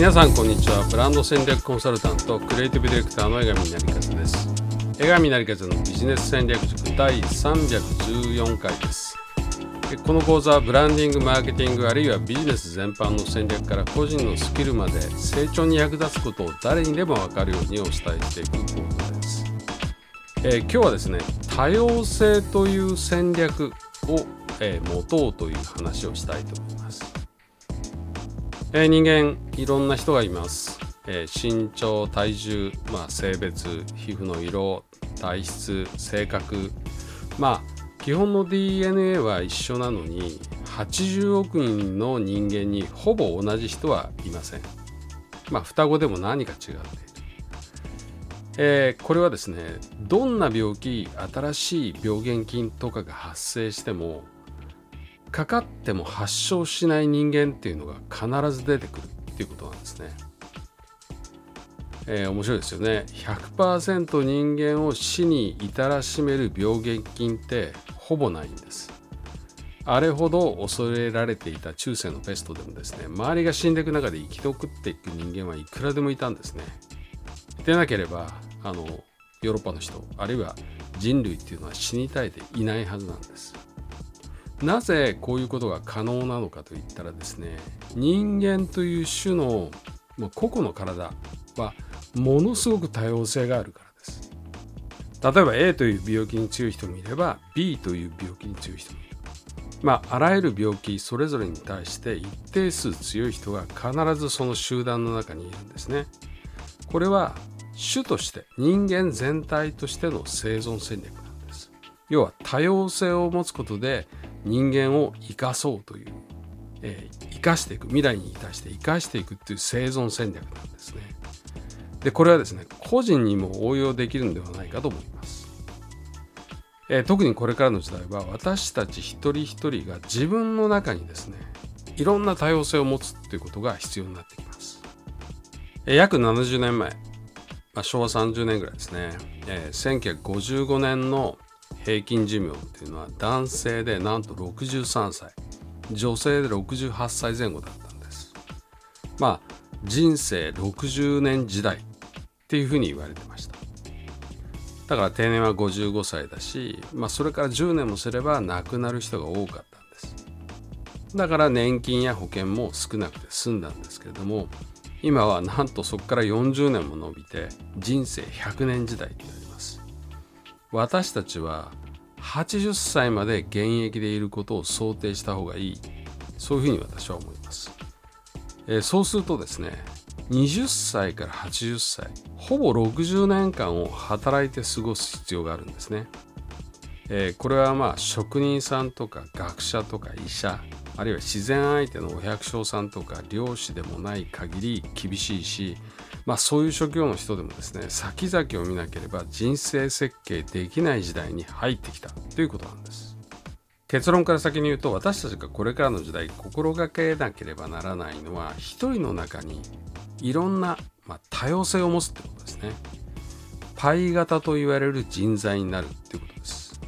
皆さんこんにちは。ブランド戦略コンサルタントクリエイティブディレクターの江上成和です。江上成和のビジネス戦略塾第314回です。この講座はブランディングマーケティングあるいはビジネス全般の戦略から個人のスキルまで成長に役立つことを誰にでも分かるようにお伝えしていく講座です、えー、今日はですね多様性という戦略を、えー、持とうという話をしたいと思います。えー、人間いろんな人がいます、えー、身長体重、まあ、性別皮膚の色体質性格。まあ基本の DNA は一緒なのに80億人の人間にほぼ同じ人はいません。まあ双子でも何か違って。いるえー、これはですねどんな病気新しい病原菌とかが発生してもかかっても発症しない人間っていうのが必ず出てくるっていうことなんですね。えー、面白いですよね。100%人間を死に至らしめる病原菌ってほぼないんです。あれほど恐れられていた中世のペストでもですね、周りが死んでいく中で生き残っていく人間はいくらでもいたんですね。でなければ、あの、ヨーロッパの人、あるいは人類っていうのは死に絶えていないはずなんです。なぜこういうことが可能なのかといったらですね人間という種のま個々の体はものすごく多様性があるからです。例えば A という病気に強い人もいれば B という病気に強い人もいる。まああらゆる病気それぞれに対して一定数強い人が必ずその集団の中にいるんですね。これは種として人間全体としての生存戦略なんです。要は多様性を持つことで人間を生かそうという、えー、生かしていく未来に対して生かしていくっていう生存戦略なんですね。でこれはですね個人にも応用できるんではないかと思います。えー、特にこれからの時代は私たち一人一人が自分の中にですねいろんな多様性を持つっていうことが必要になってきます。え、約70年前、まあ、昭和30年ぐらいですね、えー、1955年の平均寿命っていうのは男性でなんと63歳。女性で68歳前後だったんです。まあ人生60年時代っていうふうに言われてました。だから定年は55歳だし、まあ、それから10年もすれば亡くなる人が多かったんです。だから年金や保険も少なくて済んだんですけれども今はなんとそこから40年も伸びて人生100年時代になります。私たちは80歳まで現役でいることを想定した方がいい。そういうふうに私は思います、えー、そうするとですね20歳から80歳ほぼ60年間を働いて過ごす必要があるんですね、えー、これはまあ職人さんとか学者とか医者あるいは自然相手のお百姓さんとか漁師でもない限り厳しいしまあ、そういう職業の人でもですね先々を見なければ人生設計できない時代に入ってきたということなんです。結論から先に言うと私たちがこれからの時代心がけなければならないのは一人の中にいろんな、まあ、多様性を持つってことですね。パイ型と言われる人材になるっていうことです。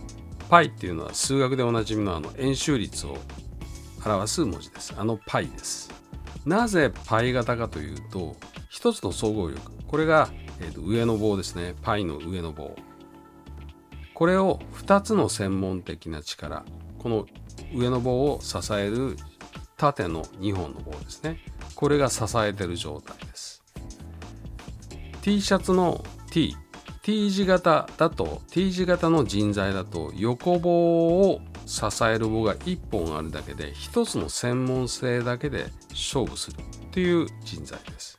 パイっていうのは数学でおなじみのあの円周率を表す文字です。あのパイです。なぜパイ型かというと一つの総合力これが、えー、と上の棒ですね。パイの上の棒。これを2つの専門的な力この上の棒を支える縦の2本の棒ですね。これが支えてる状態です。T シャツの T T 字型だと T 字型の人材だと横棒を支える棒が1本あるだけで1つの専門性だけで勝負するっていう人材です。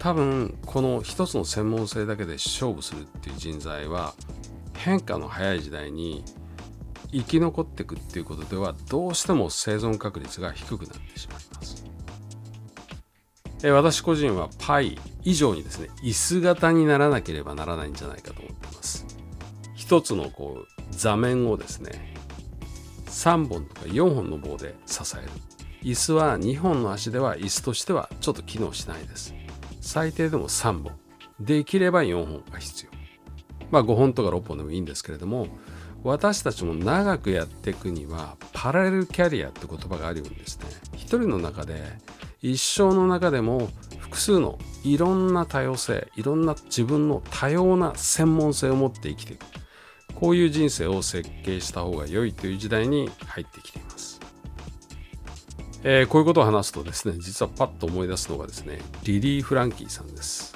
多分この一つの専門性だけで勝負するっていう人材は変化の早い時代に生き残っていくっていうことではどうしても生存確率が低くなってしまいます。え私個人はパイ以上にですね椅子型にならなければならないんじゃないかと思ってます。一つのこう座面をですね3本とか4本の棒で支える。椅子は2本の足では椅子としてはちょっと機能しないです。最低でも3本。できれば4本が必要。まあ5本とか6本でもいいんですけれども私たちも長くやっていくにはパラレルキャリアって言葉があるようにですね一人の中で一生の中でも複数のいろんな多様性いろんな自分の多様な専門性を持って生きていく。こういう人生を設計した方が良いという時代に入ってきています、えー、こういうことを話すとですね実はパッと思い出すのがですねリリー・フランキーさんです。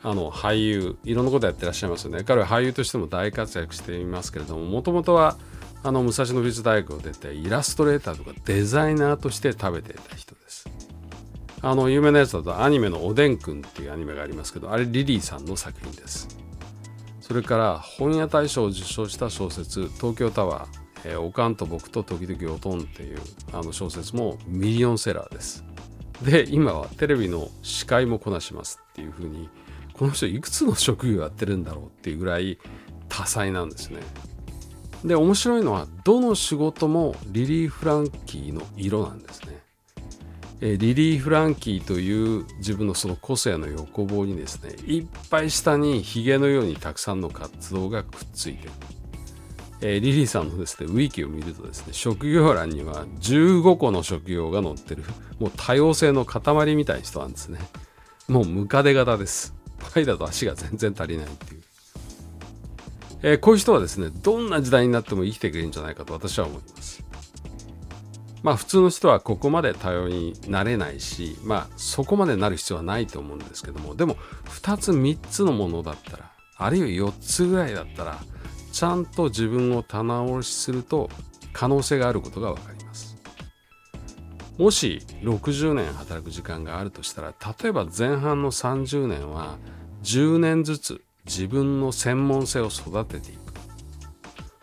あの俳優いろんなことやってらっしゃいますよね。彼は俳優としても大活躍していますけれどももともとはあの武蔵野美術大学を出てイラストレーターとかデザイナーとして食べていた人です。あの有名なやつだとアニメの「おでんくん」っていうアニメがありますけどあれリリーさんの作品です。それから本屋大賞を受賞した小説「東京タワー」えー、おかんと僕と時々おとんっていうあの小説もミリオンセラーです。で今はテレビの司会もこなしますっていうふうにこの人いくつの職業やってるんだろうっていうぐらい多彩なんですね。で面白いのはどの仕事もリリー・フランキーの色なんですね。えリリー・フランキーという自分のその個性の横棒にですねいっぱい下にヒゲのようにたくさんの活動がくっついてる、えリリーさんのですねウィキを見るとですね職業欄には15個の職業が載ってる。もう多様性の塊みたいな人なんですね。もうムカデ型です。パイだと足が全然足りないっていう、えー、こういう人はですねどんな時代になっても生きていけるんじゃないかと私は思います。まあ普通の人はここまで多様になれないし、まあそこまでなる必要はないと思うんですけども、でも2つ3つのものだったら、あるいは4つぐらいだったら、ちゃんと自分を棚卸しすると可能性があることが分かります。もし60年働く時間があるとしたら、例えば前半の30年は10年ずつ自分の専門性を育てていく。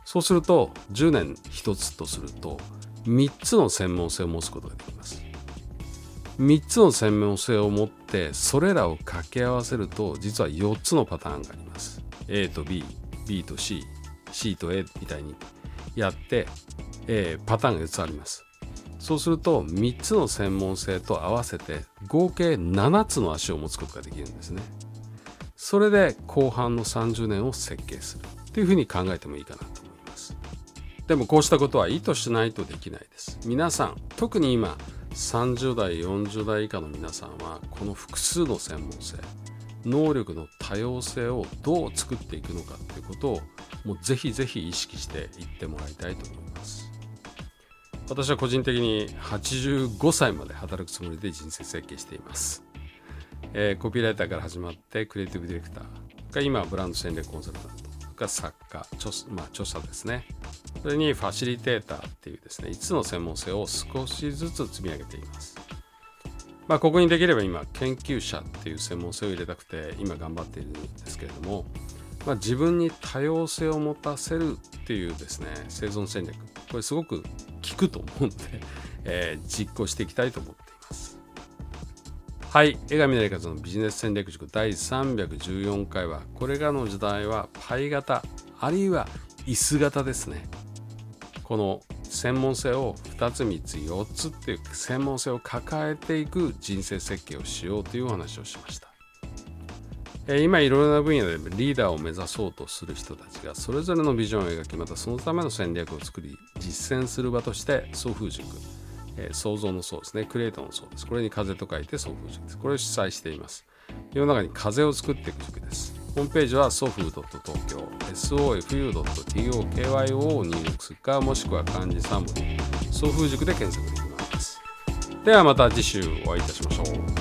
そうすると10年1つとすると3つの専門性を持つことができます。3つの専門性を持ってそれらを掛け合わせると実は4つのパターンがあります。A と BB と CC と A みたいにやって、えー、パターンが4つあります。そうすると3つの専門性と合わせて合計7つの足を持つことができるんですね。それで後半の30年を設計するというふうに考えてもいいかなと。でもこうしたことは意図しないとできないです。皆さん特に今30代40代以下の皆さんはこの複数の専門性能力の多様性をどう作っていくのかということをもうぜひぜひ意識していってもらいたいと思います。私は個人的に85歳まで働くつもりで人生設計しています、えー、コピーライターから始まってクリエイティブディレクターが今ブランド戦略コンサルタントが作家著,、まあ、著者ですね。それにファシリテーターっていうですね5つの専門性を少しずつ積み上げています。まあ、ここにできれば今研究者っていう専門性を入れたくて今頑張っているんですけれども、まあ、自分に多様性を持たせるっていうですね生存戦略これすごく効くと思うんで、えー、実行していきたいと思っています。はい江上成和のビジネス戦略塾第314回はこれからの時代はパイ型あるいは椅子型ですね。この専門性を2つ3つ4つっていう専門性を抱えていく人生設計をしようというお話をしました。今いろいろな分野でリーダーを目指そうとする人たちがそれぞれのビジョンを描きまたそのための戦略を作り実践する場として送風塾、え、創造の層ですね。クリエイトの層ですこれに風と書いて送風塾です。これを主催しています。世の中に風を作っていく塾です。ホームページは sofu.tokyo sofu.tokyo を入力するかもしくは漢字3文送風塾で検索できますではまた次週お会いいたしましょう